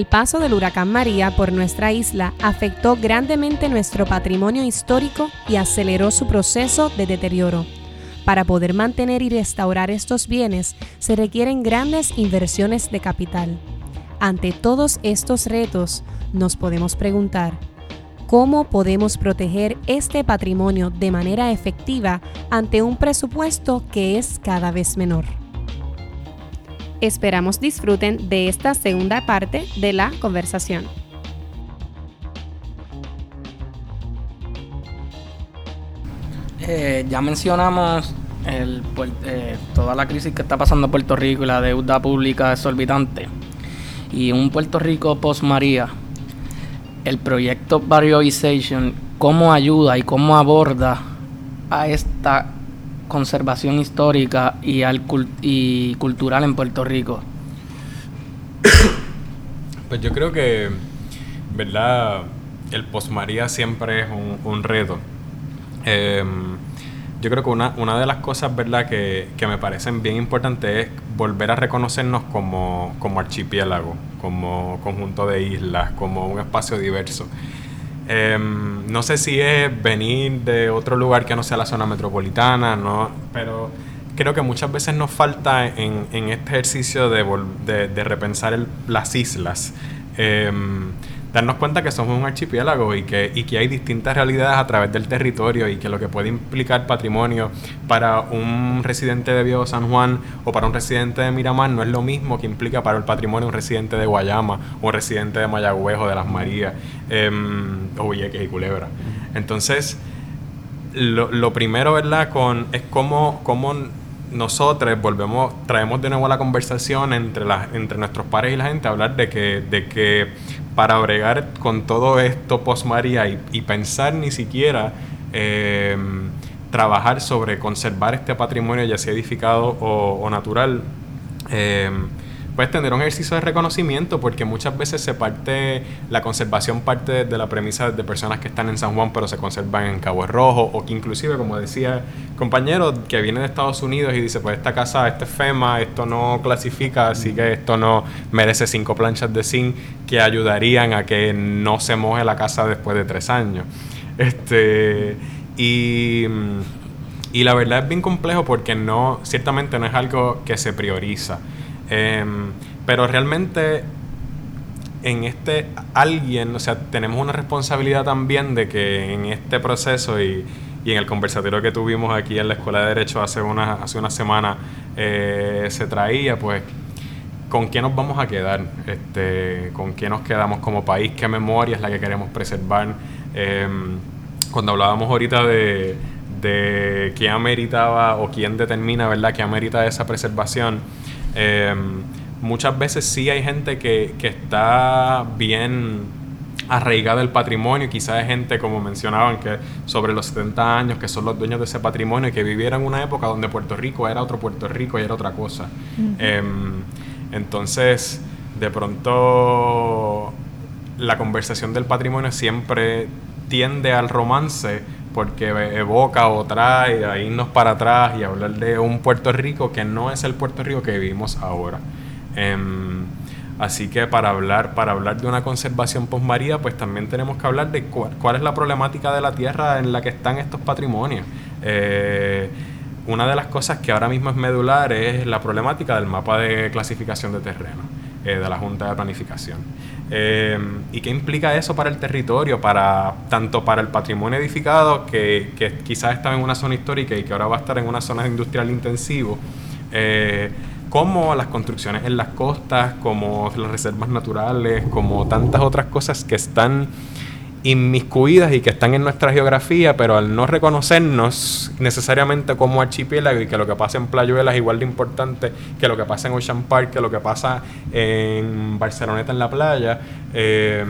El paso del huracán María por nuestra isla afectó grandemente nuestro patrimonio histórico y aceleró su proceso de deterioro. Para poder mantener y restaurar estos bienes se requieren grandes inversiones de capital. Ante todos estos retos, nos podemos preguntar, ¿cómo podemos proteger este patrimonio de manera efectiva ante un presupuesto que es cada vez menor? Esperamos disfruten de esta segunda parte de la conversación. Eh, ya mencionamos eh, toda la crisis que está pasando en Puerto Rico y la deuda pública exorbitante. Y un Puerto Rico post-María, el proyecto Barrioization, ¿cómo ayuda y cómo aborda a esta conservación histórica y, al y cultural en Puerto Rico? Pues yo creo que, ¿verdad? El post-María siempre es un, reto. Em, yo creo que una, una de las cosas, ¿verdad?, que, que, me parecen bien importantes es volver a reconocernos como, como archipiélago, como conjunto de islas, como un espacio diverso. Em, no sé si es venir de otro lugar que no sea la zona metropolitana, ¿no? pero creo que muchas veces nos falta en, en este ejercicio de, de, de repensar las islas. Em, darnos cuenta que somos un archipiélago y que, y que hay distintas realidades a través del territorio y que lo que puede implicar patrimonio para un residente de Viejo San Juan o para un residente de Miramar no es lo mismo que implica para el patrimonio un residente de Guayama o un residente de Mayagüez o de Las Marías em, o Villeques y Culebra. Entonces, lo, lo, primero, ¿verdad? Con, es cómo, cómo nosotros volvemos, traemos de nuevo la conversación entre, la, entre nuestros pares y la gente hablar de que, de que para bregar con todo esto post María y, pensar ni siquiera eh, trabajar sobre conservar este patrimonio ya sea edificado o, natural. Eh, puedes tener un ejercicio de reconocimiento porque muchas veces se parte, la conservación parte de la premisa de personas que están en San Juan pero se conservan en Cabo Rojo o que inclusive, como decía compañero, que viene de Estados Unidos y dice, pues esta casa, este es FEMA, esto no clasifica, así que esto no merece cinco planchas de zinc que ayudarían a que no se moje la casa después de tres años. Este, y, y la verdad es bien complejo porque no, ciertamente no es algo que se prioriza. Em, pero realmente en este alguien, o sea, tenemos una responsabilidad también de que en este proceso y, y en el conversatorio que tuvimos aquí en la Escuela de Derecho hace una, hace una semana eh, se traía, pues, ¿con qué nos vamos a quedar? Este, ¿Con qué nos quedamos como país? ¿Qué memoria es la que queremos preservar? Em, cuando hablábamos ahorita de, de quién ameritaba o quién determina, ¿verdad?, que amerita esa preservación Em, muchas veces sí hay gente que, que está bien arraigada el patrimonio, quizás hay gente, como mencionaban, que sobre los 70 años, que son los dueños de ese patrimonio y que vivieron una época donde Puerto Rico era otro Puerto Rico y era otra cosa. Em, entonces, de pronto, la conversación del patrimonio siempre tiende al romance porque evoca o trae a irnos para atrás y hablar de un Puerto Rico que no es el Puerto Rico que vivimos ahora. Em, así que para hablar, para hablar de una conservación postmaría, pues también tenemos que hablar de cuál, es la problemática de la tierra en la que están estos patrimonios. Eh, una de las cosas que ahora mismo es medular es la problemática del mapa de clasificación de terreno eh, de la Junta de Planificación. Em, ¿Y qué implica eso para el territorio, para tanto para el patrimonio edificado, que, que, quizás estaba en una zona histórica y que ahora va a estar en una zona industrial intensivo, eh, como las construcciones en las costas, como las reservas naturales, como tantas otras cosas que están inmiscuidas y que están en nuestra geografía, pero al no reconocernos necesariamente como archipiélago y que lo que pasa en Playuela es igual de importante que lo que pasa en Ocean Park, que lo que pasa en Barceloneta en la playa, eh,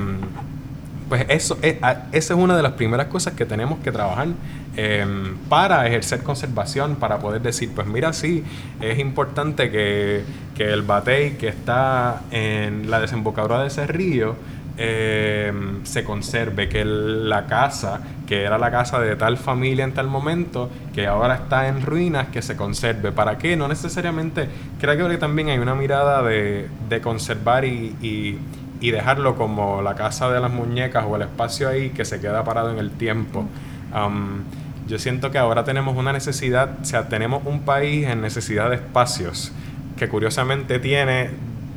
pues eso es, esa es una de las primeras cosas que tenemos que trabajar eh, para ejercer conservación, para poder decir, pues mira, sí, es importante que, que el batey que está en la desembocadura de ese río, eh, se conserve, que la casa, que era la casa de tal familia en tal momento, que ahora está en ruinas, que se conserve. ¿Para qué? No necesariamente, creo que también hay una mirada de, conservar y, y dejarlo como la casa de las muñecas o el espacio ahí que se queda parado en el tiempo. Um, yo siento que ahora tenemos una necesidad, o sea, tenemos un país en necesidad de espacios que curiosamente tiene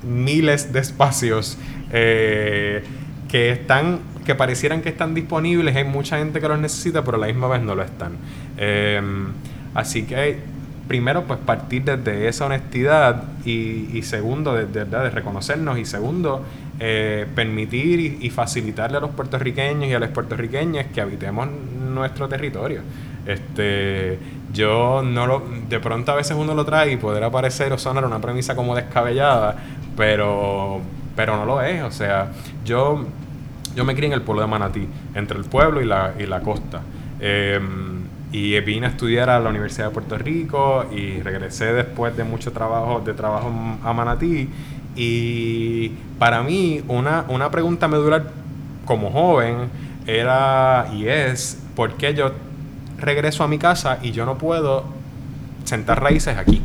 miles de espacios eh, que están que parecieran que están disponibles, hay mucha gente que los necesita, pero a la misma vez no lo están. Em, así que primero, pues partir desde esa honestidad y, segundo, de, de, reconocernos y segundo, eh, permitir y, facilitarle a los puertorriqueños y a las puertorriqueñas que habitemos nuestro territorio. Este, yo no lo, de pronto a veces uno lo trae y poder aparecer o sonar una premisa como descabellada, pero, pero no lo es. O sea, yo, yo me crié en el pueblo de Manatí, entre el pueblo y la, y la costa. Em, y vine a estudiar a la Universidad de Puerto Rico y regresé después de mucho trabajo, de trabajo a Manatí. Y para mí, una, una pregunta medular como joven era y es: ¿por qué yo regreso a mi casa y yo no puedo sentar raíces aquí?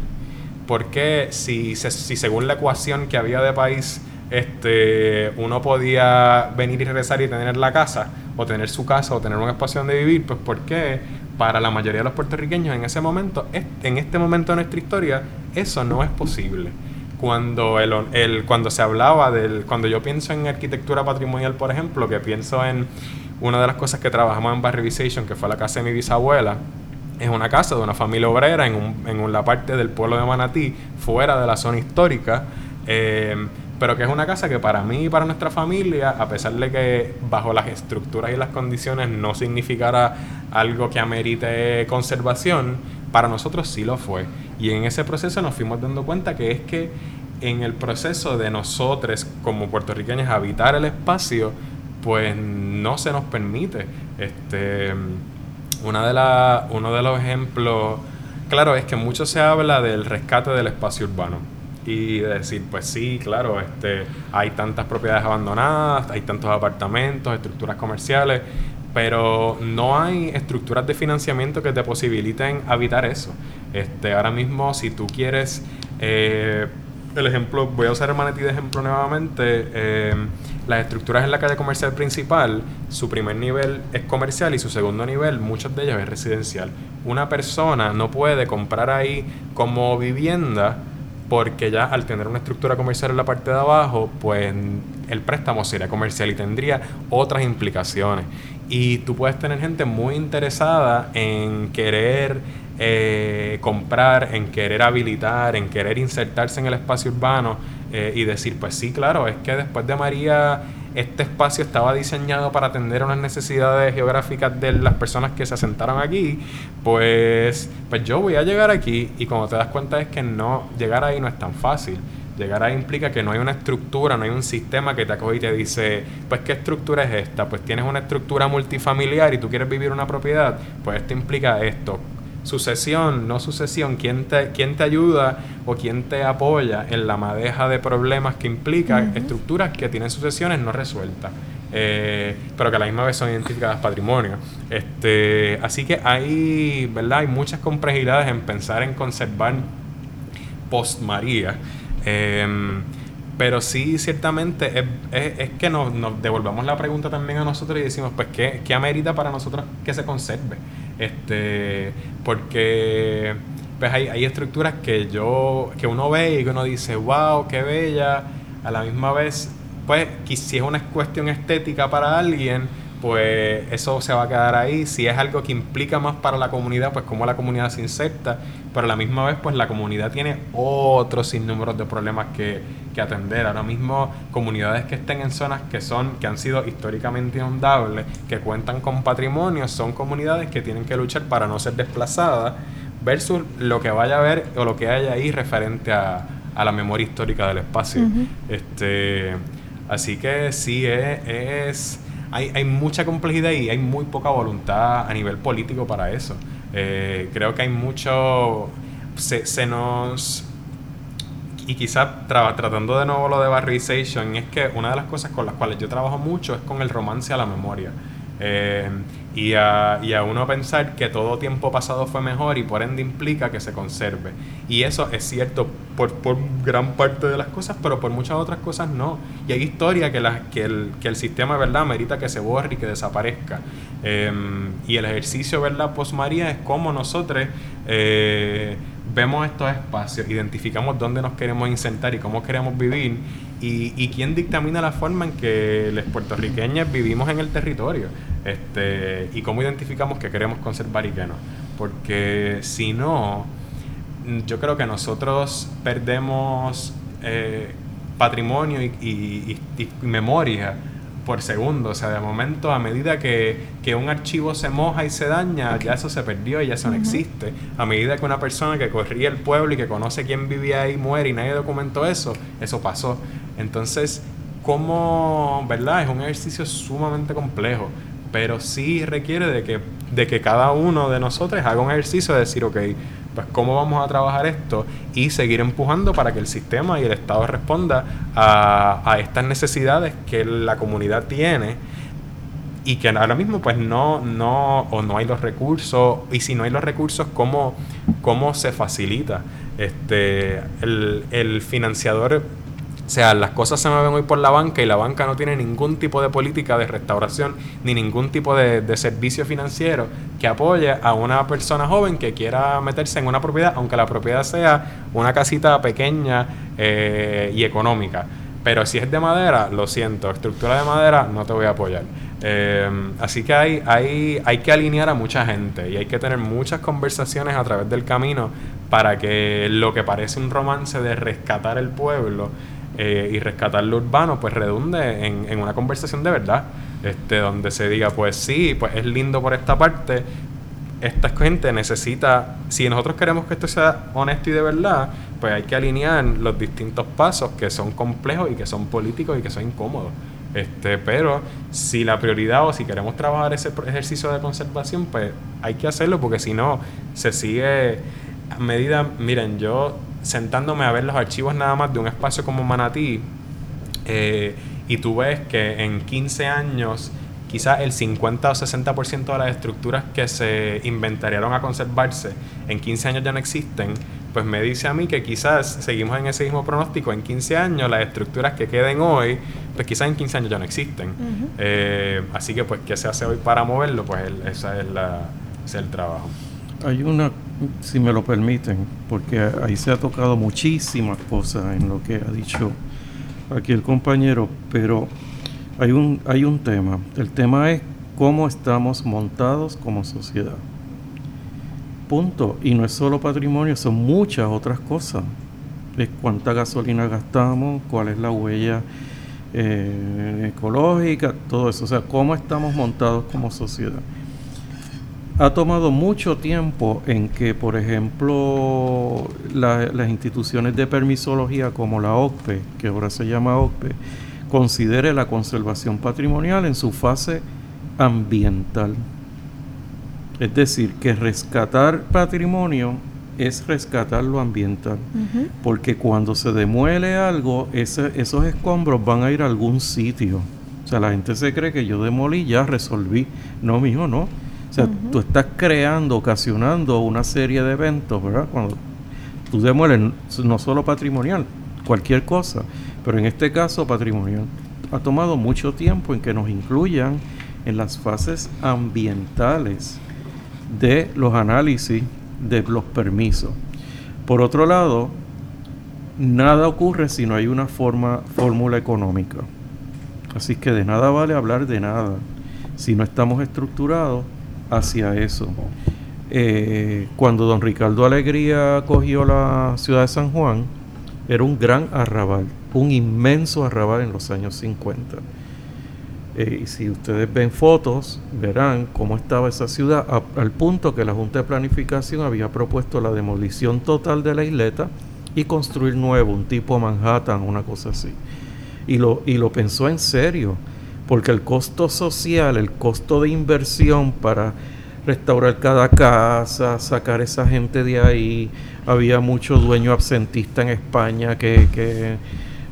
Porque si, si según la ecuación que había de país, este, uno podía venir y regresar y tener la casa, o tener su casa, o tener un espacio donde vivir, pues ¿por qué para la mayoría de los puertorriqueños en ese momento, en este momento de nuestra historia, eso no es posible. Cuando, el, el, cuando se hablaba del, cuando yo pienso en arquitectura patrimonial, por ejemplo, que pienso en una de las cosas que trabajamos en Barrivization, que fue la casa de mi bisabuela, es una casa de una familia obrera en, un, en la parte del pueblo de Manatí, fuera de la zona histórica. Eh, pero que es una casa que para mí y para nuestra familia, a pesar de que bajo las estructuras y las condiciones no significara algo que amerite conservación, para nosotros sí lo fue. Y en ese proceso nos fuimos dando cuenta que es que en el proceso de nosotros como puertorriqueños habitar el espacio, pues no se nos permite. Este, una de la, uno de los ejemplos, claro, es que mucho se habla del rescate del espacio urbano y decir, pues sí, claro, este, hay tantas propiedades abandonadas, hay tantos apartamentos, estructuras comerciales, pero no hay estructuras de financiamiento que te posibiliten habitar eso. Este, ahora mismo, si tú quieres, eh, el ejemplo, voy a usar el manatí de ejemplo nuevamente, eh, las estructuras en la calle comercial principal, su primer nivel es comercial y su segundo nivel, muchos de ellos es residencial. Una persona no puede comprar ahí como vivienda porque ya al tener una estructura comercial en la parte de abajo, pues el préstamo sería comercial y tendría otras implicaciones. Y tú puedes tener gente muy interesada en querer eh, comprar, en querer habilitar, en querer insertarse en el espacio urbano eh, y decir, pues sí, claro, es que después de María este espacio estaba diseñado para atender unas necesidades geográficas de las personas que se asentaron aquí, pues, pues yo voy a llegar aquí y como te das cuenta es que no, llegar ahí no es tan fácil. Llegar ahí implica que no hay una estructura, no hay un sistema que te acoge y te dice, pues ¿qué estructura es esta? Pues tienes una estructura multifamiliar y tú quieres vivir una propiedad, pues esto implica esto sucesión, no sucesión, quién te, quién te ayuda o quién te apoya en la madeja de problemas que implica estructuras que tienen sucesiones no resueltas. Eh, pero que a la misma vez son identificadas patrimonio. Este, así que hay, ¿verdad? hay muchas complejidades en pensar en conservar post María. Em, pero sí, ciertamente, es, que nos, devolvamos la pregunta también a nosotros y decimos, pues, ¿qué, qué amerita para nosotros que se conserve? Este, porque pues hay, hay estructuras que yo, que uno ve y que uno dice, wow, qué bella, a la misma vez, pues, si es una cuestión estética para alguien, pues eso se va a quedar ahí. Si es algo que implica más para la comunidad, pues cómo la comunidad se inserta, pero a la misma vez, pues la comunidad tiene otros sinnúmeros de problemas que, que, atender. Ahora mismo, comunidades que estén en zonas que son, que han sido históricamente inundables, que cuentan con patrimonio, son comunidades que tienen que luchar para no ser desplazadas, versus lo que vaya a haber o lo que haya ahí referente a, a la memoria histórica del espacio. este, así que sí es hay, hay mucha complejidad y hay muy poca voluntad a nivel político para eso. Eh, creo que hay mucho... Se, se nos... Y quizás tratando de nuevo lo de barrization, es que una de las cosas con las cuales yo trabajo mucho es con el romance a la memoria. Eh, y a, y a uno pensar que todo tiempo pasado fue mejor y por ende implica que se conserve. Y eso es cierto por, por gran parte de las cosas, pero por muchas otras cosas no. Y hay historia que, la, que, el, que el sistema, ¿verdad?, merita que se borre y que desaparezca. Em, y el ejercicio, ¿verdad?, post María es como nosotros eh, vemos estos espacios, identificamos dónde nos queremos insertar y cómo queremos vivir y, y quién dictamina la forma en que los puertorriqueños vivimos en el territorio este, y cómo identificamos que queremos conservar y qué no. Porque si no, yo creo que nosotros perdemos eh, patrimonio y, memoria por segundo. O sea, de momento, a medida que, un archivo se moja y se daña, ya eso se perdió y ya eso no existe. A medida que una persona que corría el pueblo y que conoce quién vivía ahí muere y nadie documentó eso, eso pasó. Entonces, ¿cómo, verdad? Es un ejercicio sumamente complejo pero sí requiere de que, de que cada uno de nosotros haga un ejercicio de decir, ok, pues cómo vamos a trabajar esto y seguir empujando para que el sistema y el Estado responda a, a estas necesidades que la comunidad tiene y que ahora mismo pues no, no, o no hay los recursos, y si no hay los recursos, ¿cómo, cómo se facilita? Este, el, el financiador o sea, las cosas se mueven hoy por la banca y la banca no tiene ningún tipo de política de restauración ni ningún tipo de, servicio financiero que apoye a una persona joven que quiera meterse en una propiedad, aunque la propiedad sea una casita pequeña eh, y económica. Pero si es de madera, lo siento, estructura de madera no te voy a apoyar. Eh, así que hay, hay, hay que alinear a mucha gente y hay que tener muchas conversaciones a través del camino para que lo que parece un romance de rescatar el pueblo eh, y rescatar lo urbano, pues redunde en, una conversación de verdad, este, donde se diga, pues sí, pues es lindo por esta parte, esta gente necesita, si nosotros queremos que esto sea honesto y de verdad, pues hay que alinear los distintos pasos que son complejos y que son políticos y que son incómodos. Este, pero si la prioridad o si queremos trabajar ese ejercicio de conservación, pues hay que hacerlo porque si no, se sigue a medida, miren, yo sentándome a ver los archivos nada más de un espacio como Manatí, eh, y tú ves que en 15 años quizás el 50 o 60% de las estructuras que se inventariaron a conservarse en 15 años ya no existen, pues me dice a mí que quizás seguimos en ese mismo pronóstico, en 15 años las estructuras que queden hoy, pues quizás en 15 años ya no existen. Eh, así que pues, ¿qué se hace hoy para moverlo? Pues esa es la, ese es el trabajo. Hay una si me lo permiten, porque ahí se ha tocado muchísimas cosas en lo que ha dicho aquí el compañero, pero hay un, hay un tema. El tema es cómo estamos montados como sociedad. Punto. Y no es solo patrimonio, son muchas otras cosas. Es cuánta gasolina gastamos, cuál es la huella eh, ecológica, todo eso. O sea, cómo estamos montados como sociedad ha tomado mucho tiempo en que, por ejemplo, las instituciones de permisología como la OCPE, que ahora se llama OCPE, considere la conservación patrimonial en su fase ambiental. Es decir, que rescatar patrimonio es rescatar lo ambiental. Porque cuando se demuele algo, esos escombros van a ir a algún sitio. O sea, la gente se cree que yo demolí, ya resolví. No, mijo, no tú estás creando, ocasionando una serie de eventos, ¿verdad? Cuando tú demueles, no solo patrimonial, cualquier cosa, pero en este caso patrimonial. Ha tomado mucho tiempo en que nos incluyan en las fases ambientales de los análisis de los permisos. Por otro lado, nada ocurre si no hay una forma, fórmula económica. Así que de nada vale hablar de nada si no estamos estructurados hacia eso. Eh, cuando don Ricardo Alegría cogió la ciudad de San Juan, era un gran arrabal, un inmenso arrabal en los años 50. Eh, y si ustedes ven fotos, verán cómo estaba esa ciudad, al punto que la Junta de Planificación había propuesto la demolición total de la isleta y construir nuevo, un tipo Manhattan, una cosa así. Y lo, y lo pensó en serio porque el costo social, el costo de inversión para restaurar cada casa, sacar esa gente de ahí, había mucho dueño absentista en España que,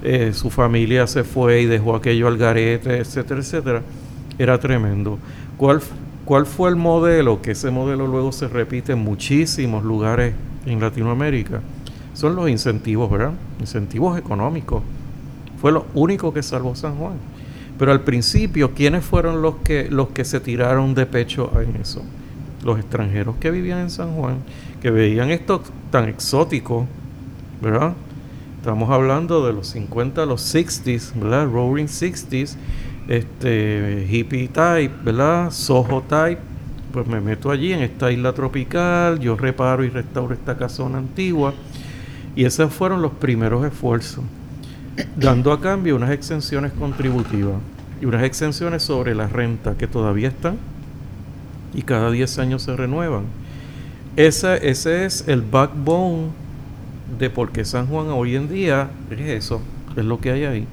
eh, su familia se fue y dejó aquello al garete, etcétera, etcétera, era tremendo. ¿Cuál, ¿Cuál fue el modelo? Que ese modelo luego se repite en muchísimos lugares en Latinoamérica. Son los incentivos, ¿verdad? Incentivos económicos. Fue lo único que salvó San Juan. Pero al principio, ¿quiénes fueron los que, los que se tiraron de pecho en eso? Los extranjeros que vivían en San Juan, que veían esto tan exótico, ¿verdad? Estamos hablando de los 50, los 60s, ¿verdad? Roaring 60s, este, hippie type, ¿verdad? Soho type. Pues me meto allí en esta isla tropical, yo reparo y restauro esta casona antigua. Y esos fueron los primeros esfuerzos, dando a cambio unas exenciones contributivas y unas exenciones sobre la renta que todavía están y cada 10 años se renuevan. Ese, ese es el backbone de por qué San Juan hoy en día es eso, es lo que hay ahí.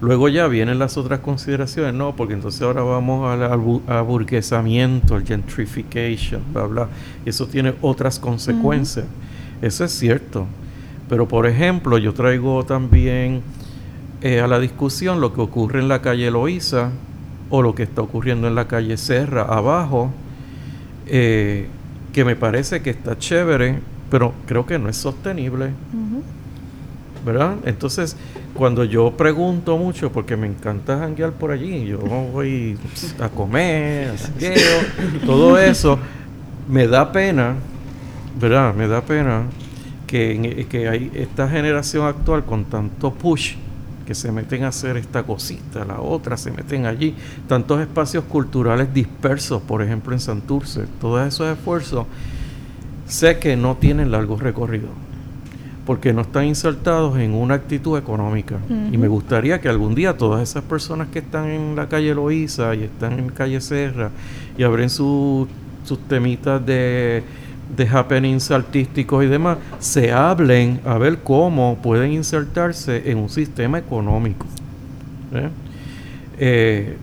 Luego ya vienen las otras consideraciones, no, porque entonces ahora vamos al aburguesamiento, al gentrification, bla, bla. Eso tiene otras consecuencias. Eso es cierto. Pero por ejemplo, yo traigo también eh, a la discusión lo que ocurre en la calle Loíza o lo que está ocurriendo en la calle Serra abajo, eh, que me parece que está chévere, pero creo que no es sostenible. ¿Verdad? Entonces, cuando yo pregunto mucho, porque me encanta janguear por allí, yo voy a comer, a todo eso, me da pena, ¿verdad? Me da pena que, que hay esta generación actual con tanto push que se meten a hacer esta cosita, la otra, se meten allí. Tantos espacios culturales dispersos, por ejemplo en Santurce, todos esos esfuerzos sé que no tienen largo recorrido, porque no están insertados en una actitud económica. Y me gustaría que algún día todas esas personas que están en la calle Loíza y están en calle Serra y abren sus temitas de, de happenings artísticos y demás, se hablen a ver cómo pueden insertarse en un sistema económico. ¿eh? Eh,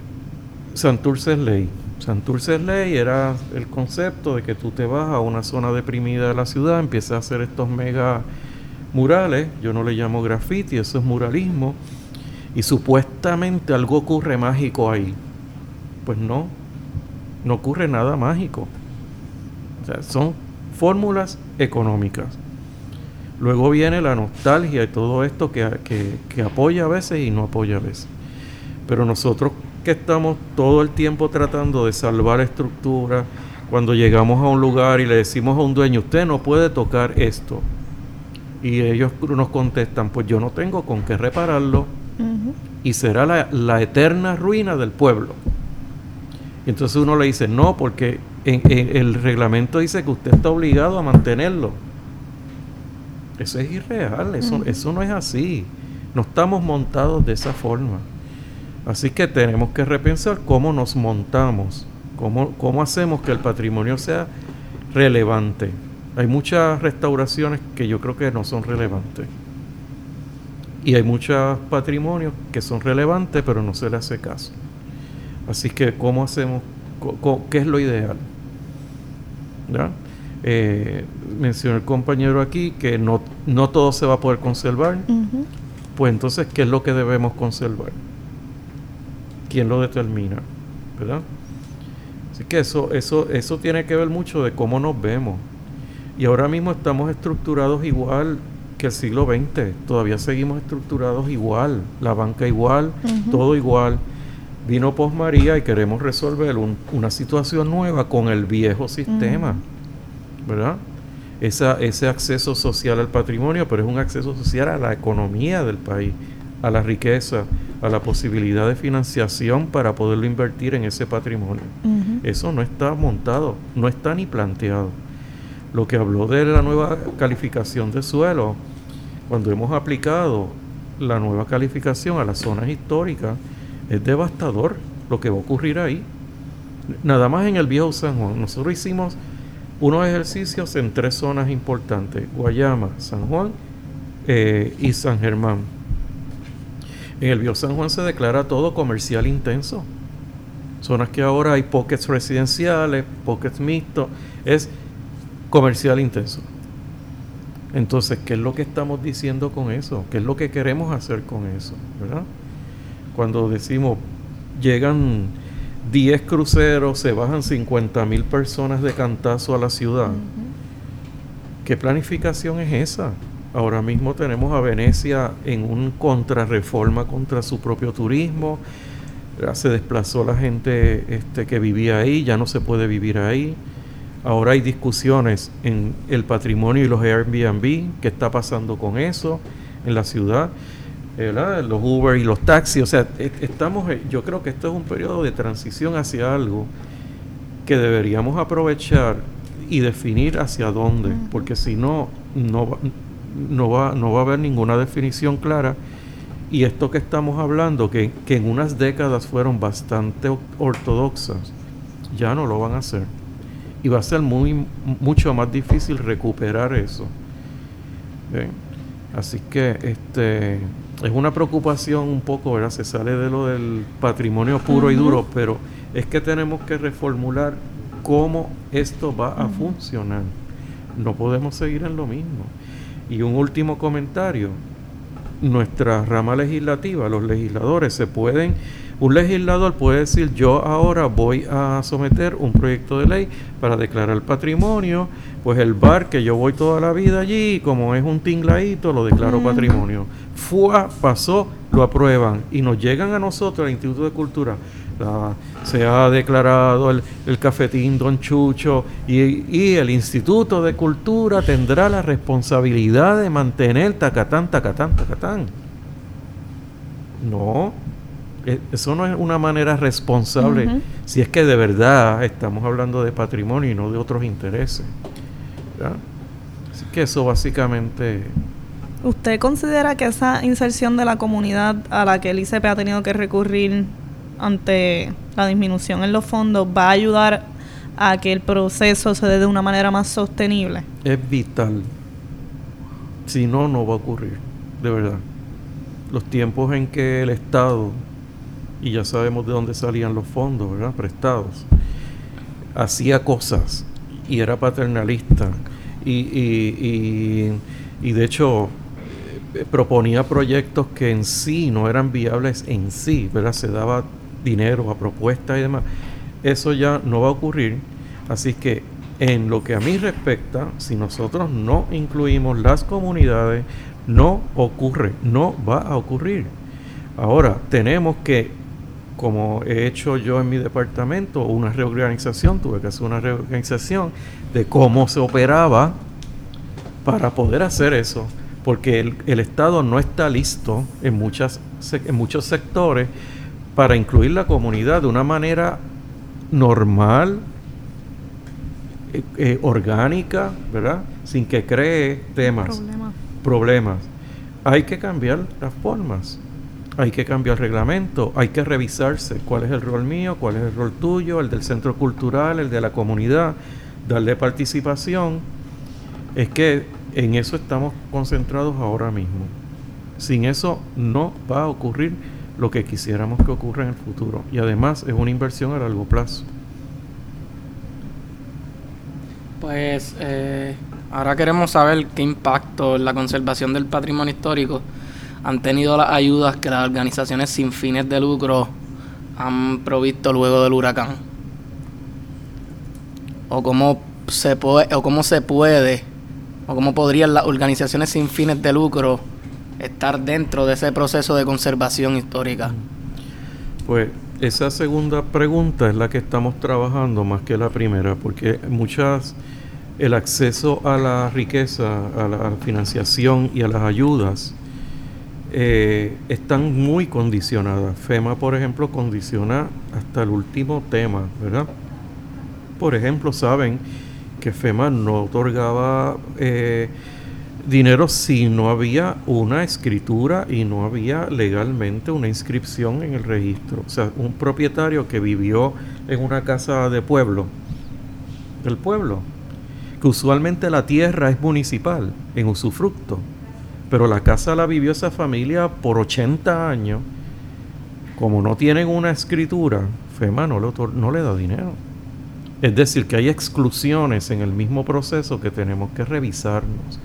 Santurce es ley. Santurce ley era el concepto de que tú te vas a una zona deprimida de la ciudad, empiezas a hacer estos mega murales, yo no le llamo graffiti, eso es muralismo, y supuestamente algo ocurre mágico ahí. Pues no, no ocurre nada mágico. O sea, son fórmulas económicas. Luego viene la nostalgia y todo esto que, que apoya a veces y no apoya a veces. Pero nosotros que estamos todo el tiempo tratando de salvar estructura, cuando llegamos a un lugar y le decimos a un dueño, usted no puede tocar esto. Y ellos nos contestan, pues yo no tengo con qué repararlo. Y será la, eterna ruina del pueblo. Y entonces uno le dice, no, porque en, el reglamento dice que usted está obligado a mantenerlo. Eso es irreal, eso, eso no es así. No estamos montados de esa forma. Así que tenemos que repensar cómo nos montamos, cómo, cómo hacemos que el patrimonio sea relevante. Hay muchas restauraciones que yo creo que no son relevantes. Y hay muchos patrimonios que son relevantes, pero no se le hace caso. Así que, ¿cómo hacemos? ¿Qué es lo ideal? Eh, mencionó el compañero aquí que no, no todo se va a poder conservar. Pues entonces, ¿qué es lo que debemos conservar? quién lo determina, ¿verdad? Así que eso, eso, eso tiene que ver mucho de cómo nos vemos. Y ahora mismo estamos estructurados igual que el siglo XX. Todavía seguimos estructurados igual. La banca igual, todo igual. Vino Post María y queremos resolver una situación nueva con el viejo sistema. ¿Verdad? Esa, ese acceso social al patrimonio, pero es un acceso social a la economía del país, a la riqueza, a la posibilidad de financiación para poderlo invertir en ese patrimonio. Eso no está montado, no está ni planteado. Lo que habló de la nueva calificación de suelo, cuando hemos aplicado la nueva calificación a las zonas históricas, es devastador lo que va a ocurrir ahí. Nada más en el viejo San Juan. Nosotros hicimos unos ejercicios en tres zonas importantes, Guayama, San Juan eh, y San Germán en el Bio San Juan se declara todo comercial intenso. Zonas que ahora hay pockets residenciales, pockets mixtos, es comercial intenso. Entonces, ¿qué es lo que estamos diciendo con eso? ¿Qué es lo que queremos hacer con eso? ¿Verdad? Cuando decimos, llegan 10 cruceros, se bajan 50 mil personas de cantazo a la ciudad. ¿Qué planificación es esa? Ahora mismo tenemos a Venecia en un contrarreforma contra su propio turismo. Se desplazó la gente este, que vivía ahí, ya no se puede vivir ahí. Ahora hay discusiones en el patrimonio y los Airbnb, qué está pasando con eso en la ciudad, los Uber y los taxis. O sea, e, estamos, eh, yo creo que esto es un periodo de transición hacia algo que deberíamos aprovechar y definir hacia dónde, porque si no, no, no, va, no va a haber ninguna definición clara. Y esto que estamos hablando, que, que en unas décadas fueron bastante ortodoxas, ya no lo van a hacer y va a ser muy mucho más difícil recuperar eso. Así que este es una preocupación un poco, ¿verdad? Se sale de lo del patrimonio puro y duro, pero es que tenemos que reformular cómo esto va a funcionar. No podemos seguir en lo mismo. Y un último comentario. Nuestra rama legislativa, los legisladores se pueden un legislador puede decir, yo ahora voy a someter un proyecto de ley para declarar patrimonio, pues el bar que yo voy toda la vida allí, como es un tingladito, lo declaro patrimonio. Fua, pasó, lo aprueban y nos llegan a nosotros, al Instituto de Cultura, se ha declarado el, cafetín Don Chucho y, y, el Instituto de Cultura tendrá la responsabilidad de mantener tacatán, tacatán, tacatán. No, eso no es una manera responsable si es que de verdad estamos hablando de patrimonio y no de otros intereses. Así que eso básicamente... ¿Usted considera que esa inserción de la comunidad a la que el ICP ha tenido que recurrir ante la disminución en los fondos va a ayudar a que el proceso se dé de una manera más sostenible? Es vital. Si no, no va a ocurrir, de verdad. Los tiempos en que el Estado y ya sabemos de dónde salían los fondos, ¿verdad? Prestados. Hacía cosas y era paternalista y, y, y, de hecho eh, proponía proyectos que en sí no eran viables en sí, ¿verdad? Se daba dinero a propuestas y demás. Eso ya no va a ocurrir. Así que en lo que a mí respecta, si nosotros no incluimos las comunidades, no ocurre, no va a ocurrir. Ahora, tenemos que como he hecho yo en mi departamento, una reorganización, tuve que hacer una reorganización de cómo se operaba para poder hacer eso, porque el, Estado no está listo en, muchas, en muchos sectores para incluir la comunidad de una manera normal, eh, eh, orgánica, ¿verdad? Sin que cree temas, problemas. Hay que cambiar las formas hay que cambiar el reglamento, hay que revisarse cuál es el rol mío, cuál es el rol tuyo, el del centro cultural, el de la comunidad, darle participación. Es que en eso estamos concentrados ahora mismo. Sin eso no va a ocurrir lo que quisiéramos que ocurra en el futuro. Y además es una inversión a largo plazo. Pues eh, ahora queremos saber qué impacto en la conservación del patrimonio histórico han tenido las ayudas que las organizaciones sin fines de lucro han provisto luego del huracán? ¿O cómo se puede, o cómo se puede, o cómo podrían las organizaciones sin fines de lucro estar dentro de ese proceso de conservación histórica? Pues esa segunda pregunta es la que estamos trabajando más que la primera, porque muchas el acceso a la riqueza, a la financiación y a las ayudas eh, están muy condicionadas. FEMA, por ejemplo, condiciona hasta el último tema, ¿verdad? Por ejemplo, saben que FEMA no otorgaba eh, dinero si no había una escritura y no había legalmente una inscripción en el registro. O sea, un propietario que vivió en una casa de pueblo, del pueblo, que usualmente la tierra es municipal, en usufructo pero la casa la vivió esa familia por 80 años. Como no tienen una escritura, FEMA no le, da dinero. Es decir, que hay exclusiones en el mismo proceso que tenemos que revisarnos.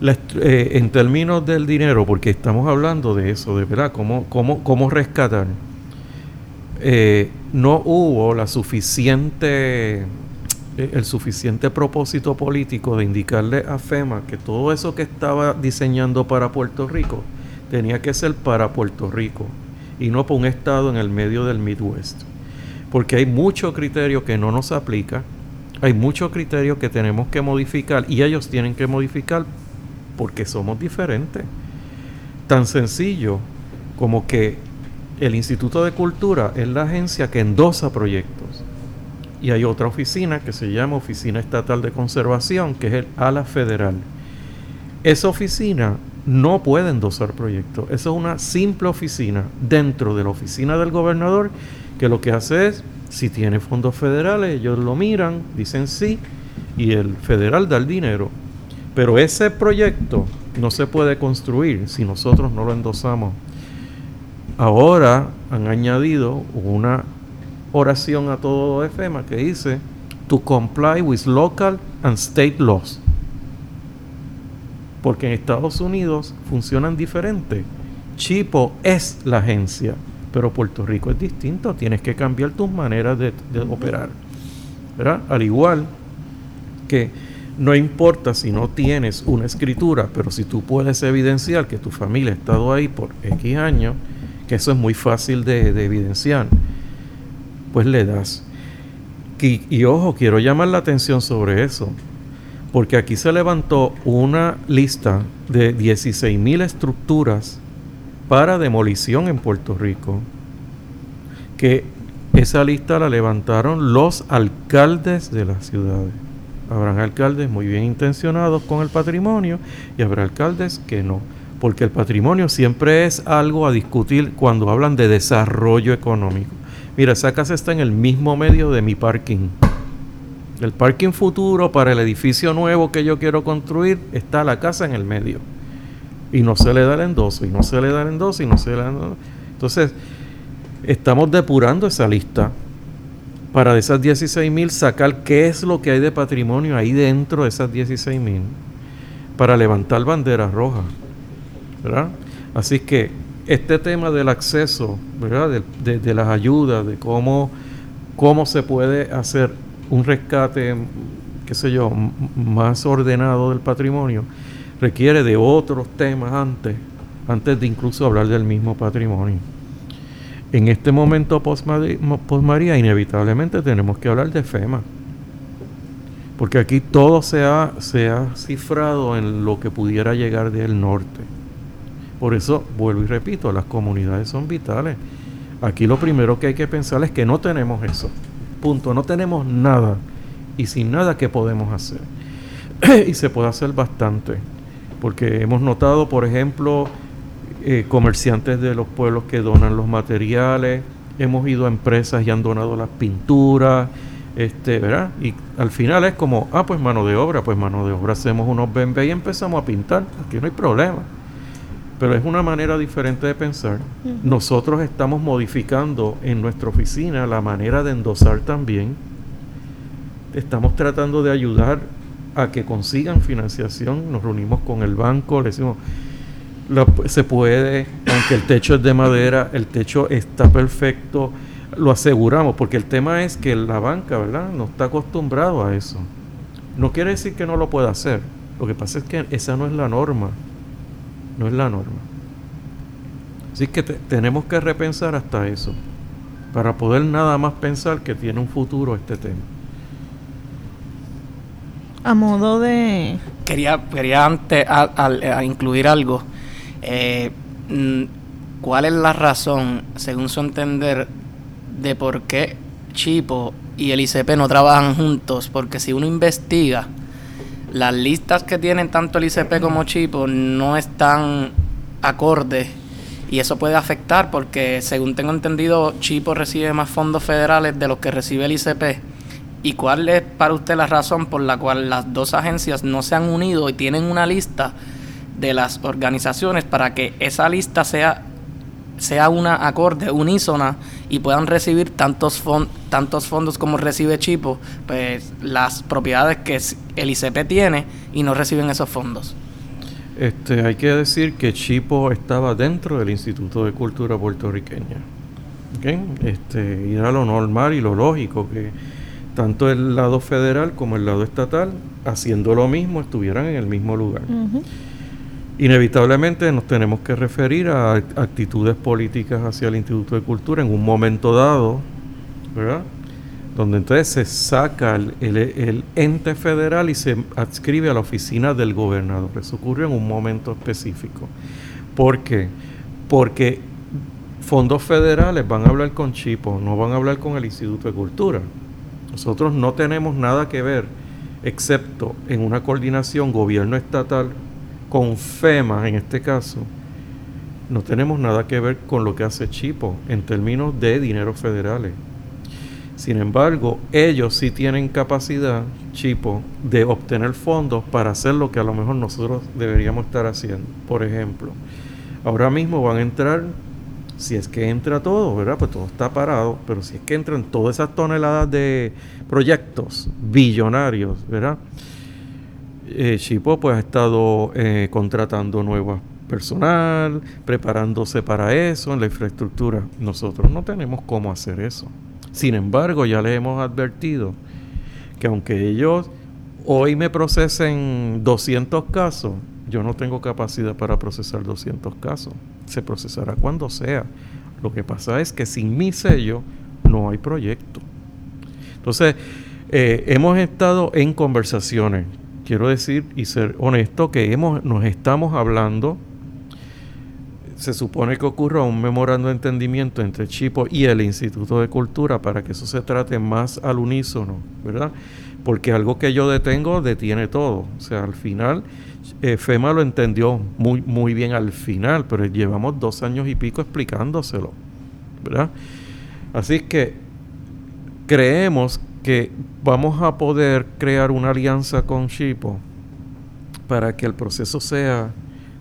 Eh, en términos del dinero, porque estamos hablando de eso, de verdad, cómo, cómo, cómo rescatar. eh, no hubo la suficiente el suficiente propósito político de indicarle a FEMA que todo eso que estaba diseñando para Puerto Rico tenía que ser para Puerto Rico y no para un estado en el medio del Midwest. Porque hay mucho criterio que no nos aplica, hay muchos criterios que tenemos que modificar y ellos tienen que modificar porque somos diferentes. Tan sencillo como que el Instituto de Cultura es la agencia que endosa proyectos y hay otra oficina que se llama Oficina Estatal de Conservación, que es el ALA Federal. Esa oficina no puede endosar proyectos. Esa es una simple oficina dentro de la oficina del gobernador que lo que hace es, si tiene fondos federales, ellos lo miran, dicen sí, y el federal da el dinero. Pero ese proyecto no se puede construir si nosotros no lo endosamos. Ahora han añadido una oración a todo FEMA que dice to comply with local and state laws. Porque en Estados Unidos funcionan diferente. Chipo es la agencia, pero Puerto Rico es distinto. Tienes que cambiar tus maneras de, operar. ¿verdad? Al igual que no importa si no tienes una escritura, pero si tú puedes evidenciar que tu familia ha estado ahí por X años, que eso es muy fácil de, de evidenciar pues le das. Y, ojo, quiero llamar la atención sobre eso, porque aquí se levantó una lista de 16.000 estructuras para demolición en Puerto Rico, que esa lista la levantaron los alcaldes de las ciudades. Habrán alcaldes muy bien intencionados con el patrimonio y habrá alcaldes que no, porque el patrimonio siempre es algo a discutir cuando hablan de desarrollo económico. Mira, esa casa está en el mismo medio de mi parking. El parking futuro para el edificio nuevo que yo quiero construir está la casa en el medio. Y no se le da el endoso, y no se le da el endoso, y no se le da el endoso. Entonces, estamos depurando esa lista para de esas 16 mil sacar qué es lo que hay de patrimonio ahí dentro de esas 16 mil para levantar banderas rojas. ¿verdad? Así que este tema del acceso, ¿verdad? De, las ayudas, de cómo, cómo se puede hacer un rescate, qué sé yo, más ordenado del patrimonio, requiere de otros temas antes, antes de incluso hablar del mismo patrimonio. En este momento post-María, inevitablemente tenemos que hablar de FEMA. Porque aquí todo se ha, se ha cifrado en lo que pudiera llegar del norte. Por eso, vuelvo y repito, las comunidades son vitales. Aquí lo primero que hay que pensar es que no tenemos eso. Punto, no tenemos nada. Y sin nada, ¿qué podemos hacer? y se puede hacer bastante. Porque hemos notado, por ejemplo, eh, comerciantes de los pueblos que donan los materiales. Hemos ido a empresas y han donado las pinturas. Este, ¿verdad? Y al final es como, ah, pues mano de obra, pues mano de obra hacemos unos BMB y empezamos a pintar. Aquí no hay problema pero es una manera diferente de pensar. Nosotros estamos modificando en nuestra oficina la manera de endosar también. Estamos tratando de ayudar a que consigan financiación. Nos reunimos con el banco, le decimos, se puede, aunque el techo es de madera, el techo está perfecto, lo aseguramos, porque el tema es que la banca, ¿verdad? No está acostumbrado a eso. No quiere decir que no lo pueda hacer. Lo que pasa es que esa no es la norma no es la norma. Así que tenemos que repensar hasta eso, para poder nada más pensar que tiene un futuro este tema. A modo de... Quería, quería antes a, incluir algo. Eh, ¿Cuál es la razón, según su entender, de por qué Chipo y el ICP no trabajan juntos? Porque si uno investiga, las listas que tienen tanto el ICP como Chipo no están acordes y eso puede afectar porque según tengo entendido Chipo recibe más fondos federales de los que recibe el ICP. ¿Y cuál es para usted la razón por la cual las dos agencias no se han unido y tienen una lista de las organizaciones para que esa lista sea sea una acorde unísona y puedan recibir tantos, tantos fondos como recibe Chipo, pues las propiedades que el ICP tiene y no reciben esos fondos. Este, hay que decir que Chipo estaba dentro del Instituto de Cultura puertorriqueña. Este, ir a lo normal y lo lógico, que tanto el lado federal como el lado estatal, haciendo lo mismo, estuvieran en el mismo lugar. Inevitablemente nos tenemos que referir a actitudes políticas hacia el Instituto de Cultura en un momento dado, ¿verdad? Donde entonces se saca el, ente federal y se adscribe a la oficina del gobernador. Eso ocurre en un momento específico. ¿Por qué? Porque fondos federales van a hablar con Chipo, no van a hablar con el Instituto de Cultura. Nosotros no tenemos nada que ver, excepto en una coordinación gobierno estatal con FEMA en este caso, no tenemos nada que ver con lo que hace Chipo en términos de dinero federales. Sin embargo, ellos sí tienen capacidad, Chipo, de obtener fondos para hacer lo que a lo mejor nosotros deberíamos estar haciendo. Por ejemplo, ahora mismo van a entrar, si es que entra todo, ¿verdad? Pues todo está parado, pero si es que entran todas esas toneladas de proyectos billonarios, ¿verdad? Eh, Chipo pues ha estado eh, contratando nuevas personal, preparándose para eso en la infraestructura. Nosotros no tenemos cómo hacer eso. Sin embargo, ya les hemos advertido que aunque ellos hoy me procesen 200 casos, yo no tengo capacidad para procesar 200 casos. Se procesará cuando sea. Lo que pasa es que sin mi sello no hay proyecto. Entonces, eh, hemos estado en conversaciones quiero decir y ser honesto que nos estamos hablando. Se supone que ocurra un memorando de entendimiento entre Chipo y el Instituto de Cultura para que eso se trate más al unísono, ¿verdad? Porque algo que yo detengo detiene todo. O sea, al final, eh, FEMA lo entendió muy, muy bien al final, pero llevamos dos años y pico explicándoselo, ¿verdad? Así que creemos que vamos a poder crear una alianza con Chipo para que el proceso sea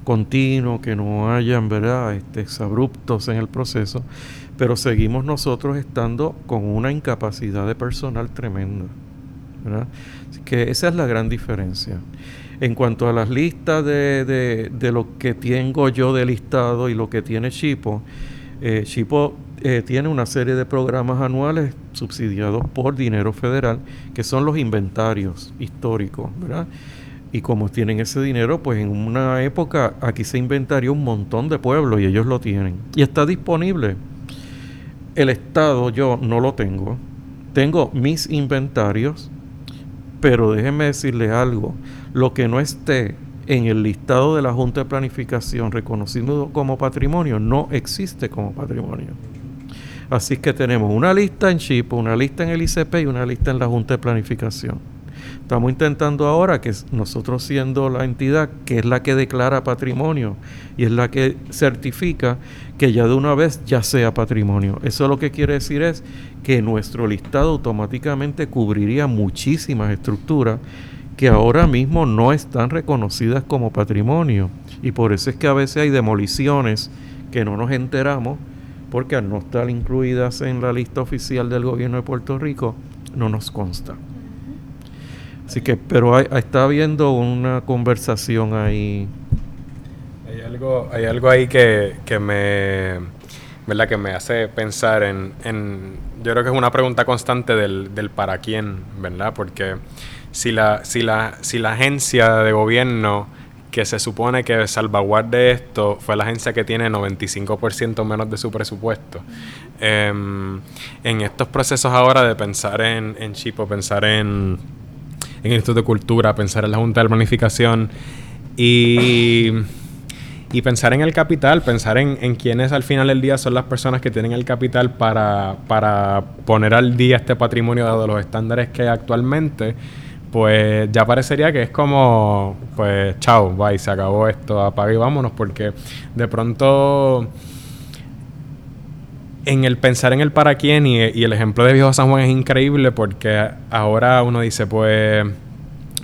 continuo, que no hayan ¿verdad? Este, exabruptos en el proceso, pero seguimos nosotros estando con una incapacidad de personal tremenda. ¿verdad? Así que esa es la gran diferencia. En cuanto a las listas de, de, de lo que tengo yo de listado y lo que tiene Chipo, eh, Chipo eh, tiene una serie de programas anuales subsidiados por dinero federal, que son los inventarios históricos, ¿verdad? Y como tienen ese dinero, pues en una época aquí se inventarió un montón de pueblos y ellos lo tienen. Y está disponible. El Estado yo no lo tengo. Tengo mis inventarios, pero déjenme decirles algo. Lo que no esté en el listado de la Junta de Planificación reconocido como patrimonio no existe como patrimonio. Así que tenemos una lista en Chipo, una lista en el ICP y una lista en la Junta de Planificación. Estamos intentando ahora que nosotros siendo la entidad que es la que declara patrimonio y es la que certifica que ya de una vez ya sea patrimonio. Eso lo que quiere decir es que nuestro listado automáticamente cubriría muchísimas estructuras que ahora mismo no están reconocidas como patrimonio. Y por eso es que a veces hay demoliciones que no nos enteramos porque al no estar incluidas en la lista oficial del gobierno de Puerto Rico, no nos consta. Así que, pero hay, está habiendo una conversación ahí. Hay algo, hay algo ahí que, que me, ¿verdad? que me hace pensar en, en, yo creo que es una pregunta constante del, del para quién, ¿verdad? Porque si la, si la, si la agencia de gobierno que se supone que salvaguarde esto fue la agencia que tiene 95% menos de su presupuesto. Em, en estos procesos ahora de pensar en, en Chipo, pensar en, en Instituto de Cultura, pensar en la Junta de Planificación y, y pensar en el capital, pensar en, en quiénes al final del día son las personas que tienen el capital para, para poner al día este patrimonio dado los estándares que hay actualmente pues ya parecería que es como, pues, chao, bye, se acabó esto, apaga y vámonos, porque de pronto en el pensar en el para quién y, el ejemplo de Viejo San Juan es increíble porque ahora uno dice, pues,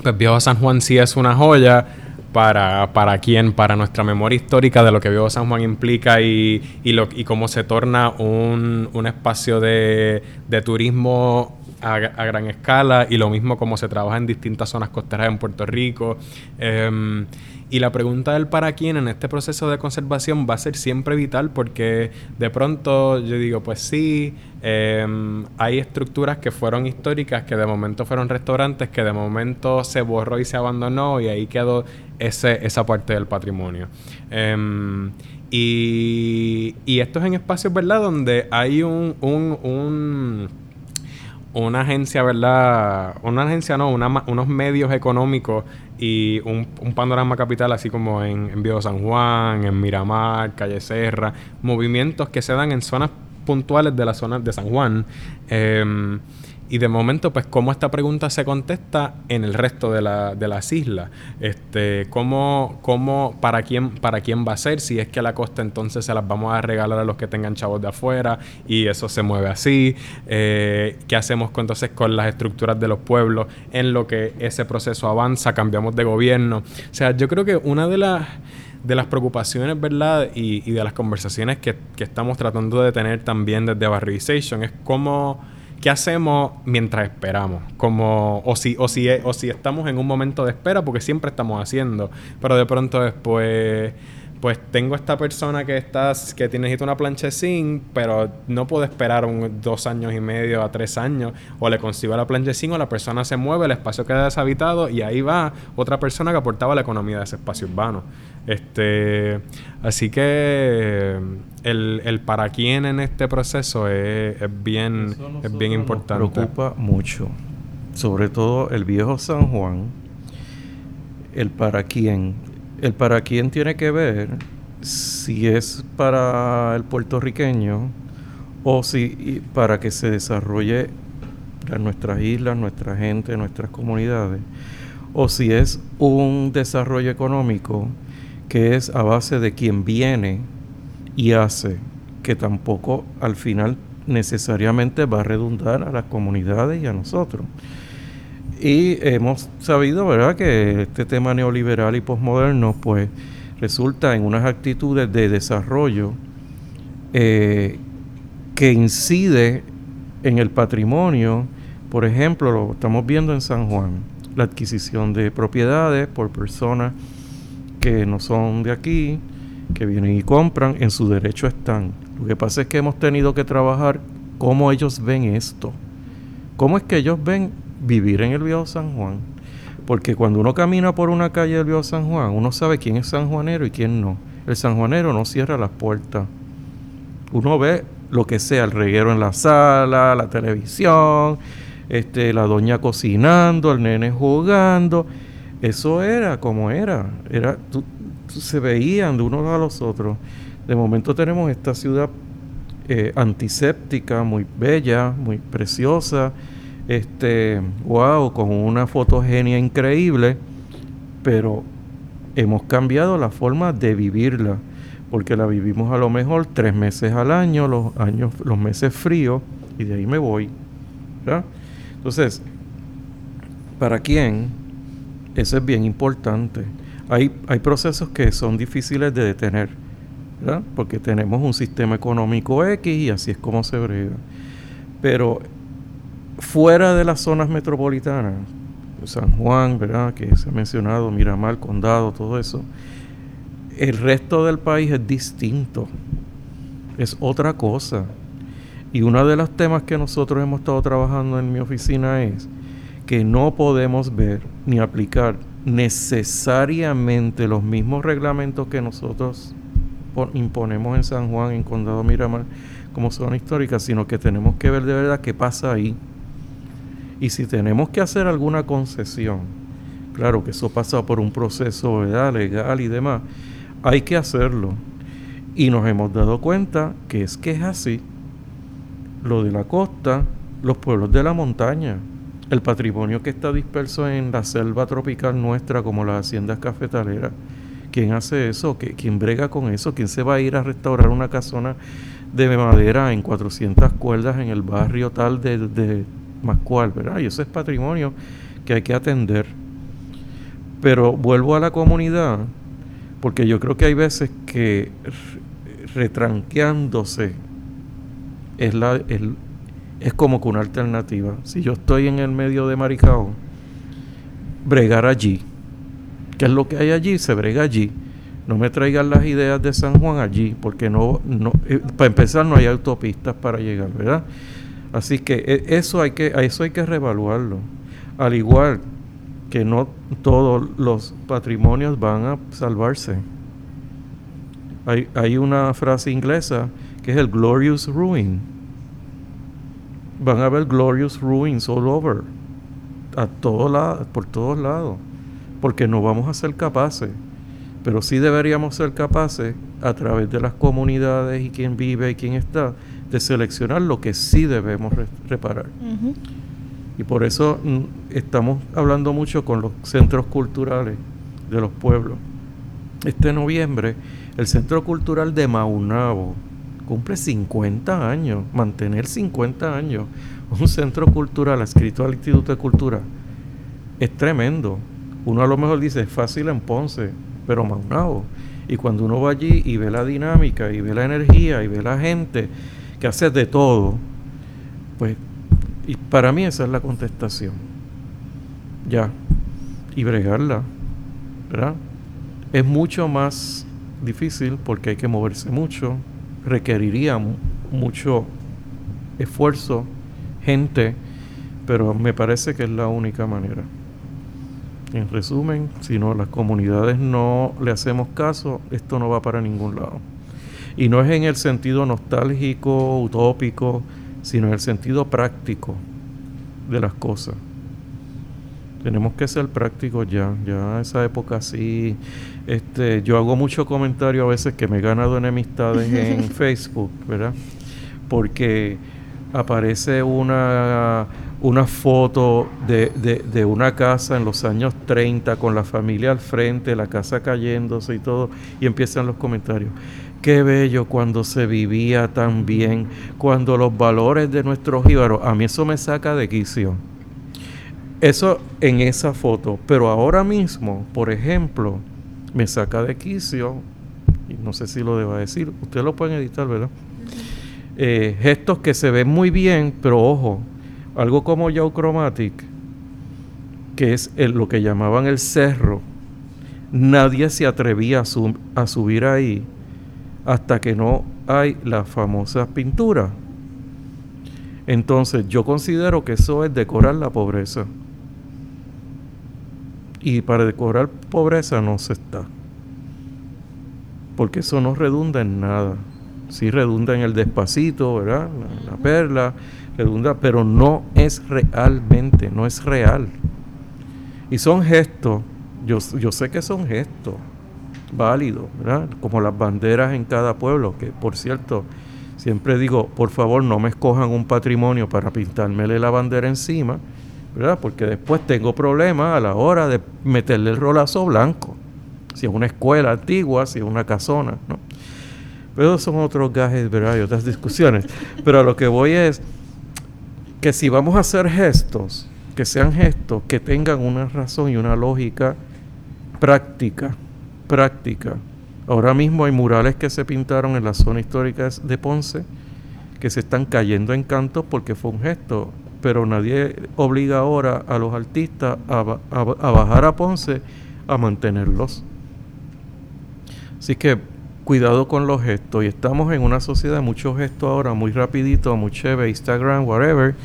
pues Viejo San Juan sí es una joya, para, para quién, para nuestra memoria histórica de lo que Viejo San Juan implica y, y, lo, y cómo se torna un, un espacio de, de turismo a, gran escala y lo mismo como se trabaja en distintas zonas costeras en Puerto Rico. Em, y la pregunta del para quién en este proceso de conservación va a ser siempre vital porque de pronto yo digo, pues sí, em, hay estructuras que fueron históricas, que de momento fueron restaurantes, que de momento se borró y se abandonó y ahí quedó ese, esa parte del patrimonio. Em, y, y esto es en espacios, ¿verdad? Donde hay un, un una agencia, ¿verdad? Una agencia no, unos medios económicos y un, panorama capital así como en, en Viejo San Juan, en Miramar, Calle Serra, movimientos que se dan en zonas puntuales de la zona de San Juan. Eh, y de momento, pues, cómo esta pregunta se contesta en el resto de, la, de las islas. Este, cómo, cómo, para quién, para quién va a ser, si es que a la costa entonces se las vamos a regalar a los que tengan chavos de afuera y eso se mueve así. Eh, ¿Qué hacemos entonces con las estructuras de los pueblos en lo que ese proceso avanza? Cambiamos de gobierno. O sea, yo creo que una de las de las preocupaciones, ¿verdad? Y, y de las conversaciones que, que, estamos tratando de tener también desde Barrivization es cómo ¿qué hacemos mientras esperamos? Como, o si, o si, o si estamos en un momento de espera, porque siempre estamos haciendo, pero de pronto después pues tengo esta persona que está, que necesita una zinc, pero no puedo esperar un, dos años y medio a tres años, o le consigo la zinc, o la persona se mueve, el espacio queda deshabitado, y ahí va otra persona que aportaba la economía de ese espacio urbano. Este, así que el, el para quién en este proceso es, bien, es bien importante. Nos preocupa mucho, sobre todo el viejo San Juan, el para quién el para quién tiene que ver si es para el puertorriqueño o si para que se desarrolle nuestras islas, nuestra gente, nuestras comunidades, o si es un desarrollo económico que es a base de quien viene y hace, que tampoco al final necesariamente va a redundar a las comunidades y a nosotros. Y hemos sabido, ¿verdad?, que este tema neoliberal y posmoderno, pues, resulta en unas actitudes de desarrollo eh, que incide en el patrimonio. Por ejemplo, lo estamos viendo en San Juan, la adquisición de propiedades por personas que no son de aquí, que vienen y compran, en su derecho están. Lo que pasa es que hemos tenido que trabajar cómo ellos ven esto. ¿Cómo es que ellos ven vivir en el viejo San Juan. Porque cuando uno camina por una calle del viejo San Juan, uno sabe quién es sanjuanero y quién no. El sanjuanero no cierra las puertas. Uno ve lo que sea, el reguero en la sala, la televisión, este, la doña cocinando, el nene jugando. Eso era como era. era se veían de unos a los otros. De momento tenemos esta ciudad eh, antiséptica, muy bella, muy preciosa, este, wow, con una fotogenia increíble, pero hemos cambiado la forma de vivirla, porque la vivimos a lo mejor tres meses al año, los años, los meses fríos, y de ahí me voy. Entonces, ¿para quién? Eso es bien importante. Hay, hay procesos que son difíciles de detener, porque tenemos un sistema económico X y así es como se brega. Pero fuera de las zonas metropolitanas, San Juan, ¿verdad? Que se ha mencionado, Miramar, Condado, todo eso. El resto del país es distinto. Es otra cosa. Y uno de los temas que nosotros hemos estado trabajando en mi oficina es que no podemos ver ni aplicar necesariamente los mismos reglamentos que nosotros imponemos en San Juan, en Condado Miramar, como zona histórica, sino que tenemos que ver de verdad qué pasa ahí y si tenemos que hacer alguna concesión, claro que eso pasa por un proceso legal y demás, hay que hacerlo. Y nos hemos dado cuenta que es que es así. Lo de la costa, los pueblos de la montaña, el patrimonio que está disperso en la selva tropical nuestra, como las haciendas cafetaleras. ¿Quién hace eso? ¿Quién brega con eso? ¿Quién se va a ir a restaurar una casona de madera en 400 cuerdas en el barrio tal de más cual, ¿verdad? Y eso es patrimonio que hay que atender. Pero vuelvo a la comunidad, porque yo creo que hay veces que retranqueándose es, la, es como que una alternativa. Si yo estoy en el medio de Maricao, bregar allí. ¿Qué es lo que hay allí? Se brega allí. No me traigan las ideas de San Juan allí, porque no, no eh, para empezar no hay autopistas para llegar, ¿verdad? Así que e, eso hay que, eso hay que reevaluarlo. Al igual que no todos los patrimonios van a salvarse. Hay, hay una frase inglesa que es el glorious ruin. Van a haber glorious ruins all over, a todos por todos lados, porque no vamos a ser capaces. Pero sí deberíamos ser capaces, a través de las comunidades y quién vive y quién está, de seleccionar lo que sí debemos reparar. Y por eso mm, estamos hablando mucho con los centros culturales de los pueblos. Este noviembre, el Centro Cultural de Maunabo cumple 50 años, mantener 50 años, un centro cultural adscrito al Instituto de Cultura, es tremendo. Uno a lo mejor dice, es fácil en Ponce, pero Maunabo. Y cuando uno va allí y ve la dinámica, y ve la energía, y ve la gente que hace de todo, pues y para mí esa es la contestación. Ya. Y bregarla. ¿Verdad? Es mucho más difícil porque hay que moverse mucho. Requeriría mucho esfuerzo, gente, pero me parece que es la única manera. En resumen, si no las comunidades no le hacemos caso, esto no va para ningún lado. Y no es en el sentido nostálgico, utópico, sino en el sentido práctico de las cosas. Tenemos que ser prácticos ya, ya esa época sí. Este, yo hago mucho comentario a veces que me he ganado enemistades en Facebook, ¿verdad? Porque aparece una, una foto de, de, de, una casa en los años 30 con la familia al frente, la casa cayéndose y todo, y empiezan los comentarios. Qué bello cuando se vivía tan bien, cuando los valores de nuestros jíbaros, a mí eso me saca de quicio. Eso en esa foto, pero ahora mismo, por ejemplo, me saca de quicio, y no sé si lo deba decir, ustedes lo pueden editar, ¿verdad? Eh, gestos que se ven muy bien, pero ojo, algo como Chromatic, que es lo que llamaban el cerro, nadie se atrevía a subir ahí hasta que no hay la famosa pintura. Entonces yo considero que eso es decorar la pobreza. Y para decorar pobreza no se está. Porque eso no redunda en nada. Sí redunda en el despacito, ¿verdad? La, la perla, redunda, pero no es realmente, no es real. Y son gestos, yo, yo sé que son gestos, válido, ¿verdad? Como las banderas en cada pueblo, que por cierto, siempre digo, por favor no me escojan un patrimonio para pintármele la bandera encima, ¿verdad? Porque después tengo problemas a la hora de meterle el rolazo blanco, si es una escuela antigua, si es una casona, ¿no? Pero son otros gajes, ¿verdad? Y otras discusiones. Pero a lo que voy es que si vamos a hacer gestos, que sean gestos que tengan una razón y una lógica práctica, práctica. Ahora mismo hay murales que se pintaron en la zona histórica de Ponce que se están cayendo en canto porque fue un gesto, pero nadie obliga ahora a los artistas a, a bajar a Ponce a mantenerlos. Así que cuidado con los gestos y estamos en una sociedad de muchos gestos ahora, muy rapidito, muy chévere, Instagram, whatever.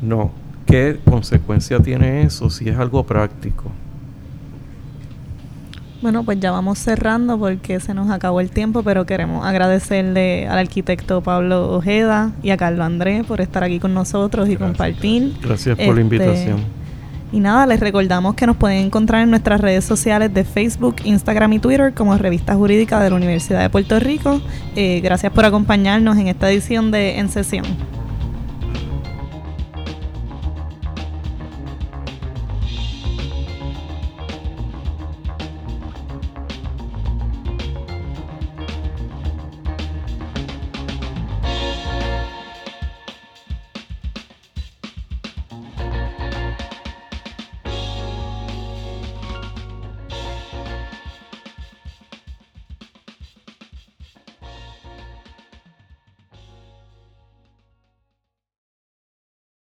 No, ¿qué consecuencia tiene eso si es algo práctico? Bueno, pues ya vamos cerrando porque se nos acabó el tiempo, pero queremos agradecerle al arquitecto Pablo Ojeda y a Carlos Andrés por estar aquí con nosotros y compartir. Gracias por la este, invitación. Y nada, les recordamos que nos pueden encontrar en nuestras redes sociales de Facebook, Instagram y Twitter como Revista Jurídica de la Universidad de Puerto Rico. Eh, gracias por acompañarnos en esta edición de En Sesión.